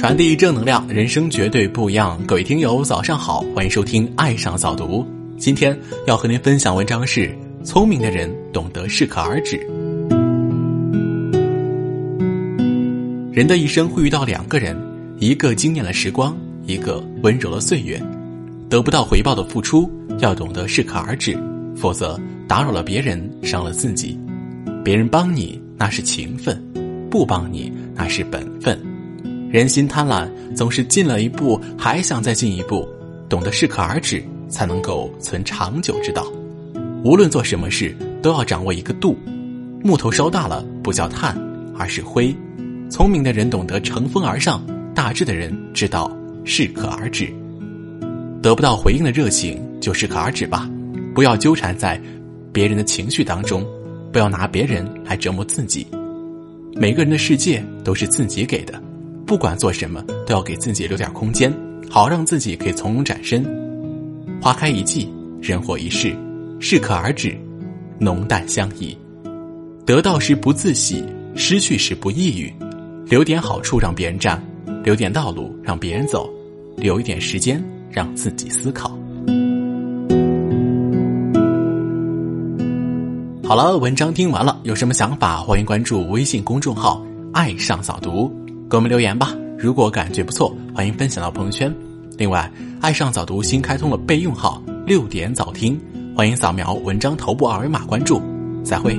传递正能量，人生绝对不一样。各位听友，早上好，欢迎收听《爱上早读》。今天要和您分享文章是：聪明的人懂得适可而止。人的一生会遇到两个人，一个惊艳了时光，一个温柔了岁月。得不到回报的付出，要懂得适可而止，否则打扰了别人，伤了自己。别人帮你那是情分，不帮你那是本分。人心贪婪，总是进了一步还想再进一步。懂得适可而止，才能够存长久之道。无论做什么事，都要掌握一个度。木头烧大了，不叫炭，而是灰。聪明的人懂得乘风而上，大智的人知道适可而止。得不到回应的热情，就适可而止吧。不要纠缠在别人的情绪当中。不要拿别人来折磨自己。每个人的世界都是自己给的，不管做什么，都要给自己留点空间，好让自己可以从容展身。花开一季，人活一世，适可而止，浓淡相宜。得到时不自喜，失去时不抑郁。留点好处让别人占，留点道路让别人走，留一点时间让自己思考。好了，文章听完了，有什么想法，欢迎关注微信公众号“爱上早读”，给我们留言吧。如果感觉不错，欢迎分享到朋友圈。另外，爱上早读新开通了备用号“六点早听”，欢迎扫描文章头部二维码关注。再会。